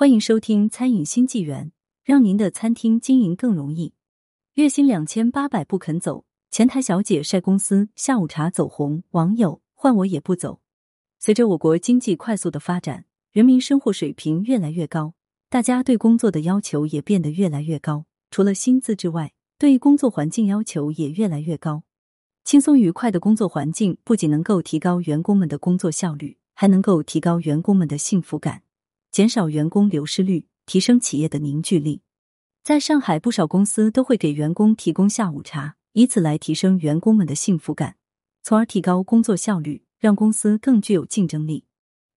欢迎收听《餐饮新纪元》，让您的餐厅经营更容易。月薪两千八百不肯走，前台小姐晒公司下午茶走红，网友换我也不走。随着我国经济快速的发展，人民生活水平越来越高，大家对工作的要求也变得越来越高。除了薪资之外，对工作环境要求也越来越高。轻松愉快的工作环境不仅能够提高员工们的工作效率，还能够提高员工们的幸福感，减少员工流失率，提升企业的凝聚力。在上海，不少公司都会给员工提供下午茶，以此来提升员工们的幸福感，从而提高工作效率，让公司更具有竞争力。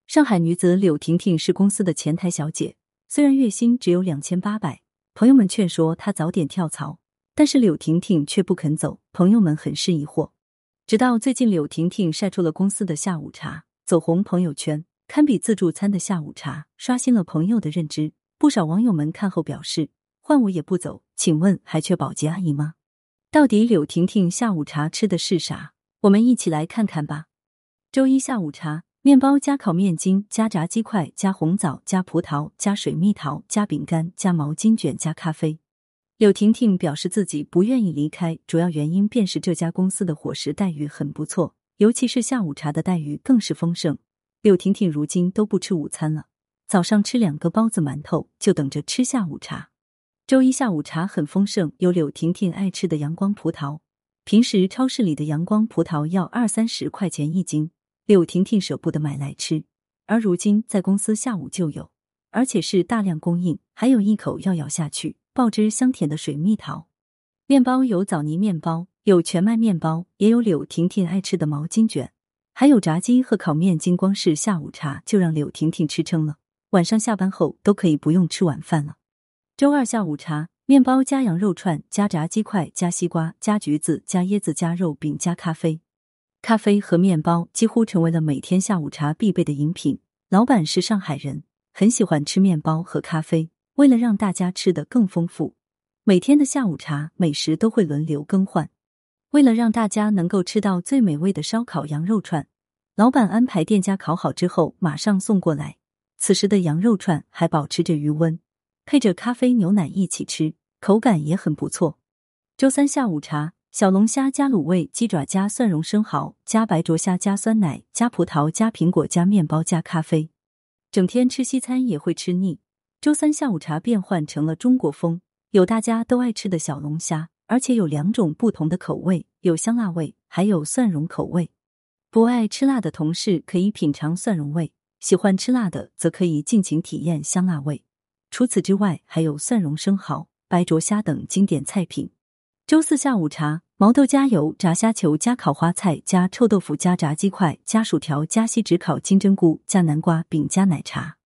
上海女子柳婷婷是公司的前台小姐，虽然月薪只有两千八百，朋友们劝说她早点跳槽。但是柳婷婷却不肯走，朋友们很是疑惑。直到最近，柳婷婷晒出了公司的下午茶，走红朋友圈，堪比自助餐的下午茶，刷新了朋友的认知。不少网友们看后表示：“换我也不走。”请问还缺保洁阿姨吗？到底柳婷婷下午茶吃的是啥？我们一起来看看吧。周一下午茶：面包加烤面筋加炸鸡块加红枣加葡萄加水蜜桃加饼干加毛巾卷加咖啡。柳婷婷表示自己不愿意离开，主要原因便是这家公司的伙食待遇很不错，尤其是下午茶的待遇更是丰盛。柳婷婷如今都不吃午餐了，早上吃两个包子馒头，就等着吃下午茶。周一下午茶很丰盛，有柳婷婷爱吃的阳光葡萄。平时超市里的阳光葡萄要二三十块钱一斤，柳婷婷舍不得买来吃，而如今在公司下午就有，而且是大量供应，还有一口要咬下去。爆汁香甜的水蜜桃面包有枣泥面包，有全麦面包，也有柳婷婷爱吃的毛巾卷，还有炸鸡和烤面筋。光是下午茶就让柳婷婷吃撑了，晚上下班后都可以不用吃晚饭了。周二下午茶，面包加羊肉串加炸鸡块加西瓜加橘子加椰子加肉饼加咖啡，咖啡和面包几乎成为了每天下午茶必备的饮品。老板是上海人，很喜欢吃面包和咖啡。为了让大家吃得更丰富，每天的下午茶美食都会轮流更换。为了让大家能够吃到最美味的烧烤羊肉串，老板安排店家烤好之后马上送过来。此时的羊肉串还保持着余温，配着咖啡牛奶一起吃，口感也很不错。周三下午茶：小龙虾加卤味、鸡爪加蒜蓉生蚝加白灼虾加酸奶加葡萄加苹果加面包加咖啡。整天吃西餐也会吃腻。周三下午茶变换成了中国风，有大家都爱吃的小龙虾，而且有两种不同的口味，有香辣味，还有蒜蓉口味。不爱吃辣的同事可以品尝蒜蓉味，喜欢吃辣的则可以尽情体验香辣味。除此之外，还有蒜蓉生蚝、白灼虾等经典菜品。周四下午茶：毛豆加油炸虾球加烤花菜加臭豆腐加炸鸡块加薯条加锡纸烤金针菇加南瓜饼加奶茶。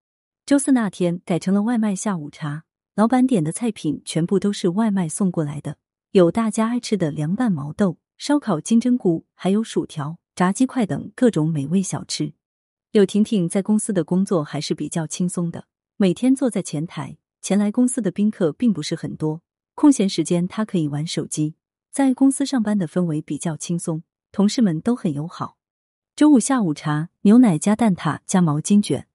周四那天改成了外卖下午茶，老板点的菜品全部都是外卖送过来的，有大家爱吃的凉拌毛豆、烧烤金针菇，还有薯条、炸鸡块等各种美味小吃。柳婷婷在公司的工作还是比较轻松的，每天坐在前台，前来公司的宾客并不是很多，空闲时间她可以玩手机。在公司上班的氛围比较轻松，同事们都很友好。周五下午茶，牛奶加蛋挞加毛巾卷。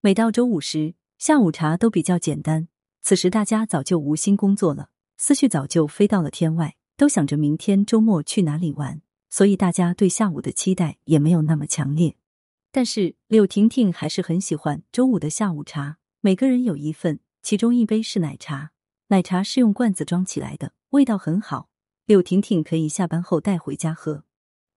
每到周五时，下午茶都比较简单。此时大家早就无心工作了，思绪早就飞到了天外，都想着明天周末去哪里玩。所以大家对下午的期待也没有那么强烈。但是柳婷婷还是很喜欢周五的下午茶，每个人有一份，其中一杯是奶茶，奶茶是用罐子装起来的，味道很好。柳婷婷可以下班后带回家喝。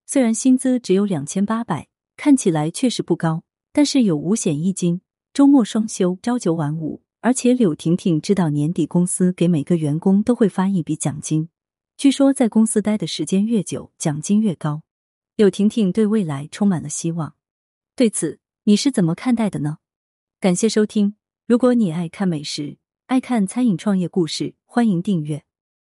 虽然薪资只有两千八百，看起来确实不高，但是有五险一金。周末双休，朝九晚五，而且柳婷婷知道年底公司给每个员工都会发一笔奖金。据说在公司待的时间越久，奖金越高。柳婷婷对未来充满了希望。对此，你是怎么看待的呢？感谢收听。如果你爱看美食，爱看餐饮创业故事，欢迎订阅。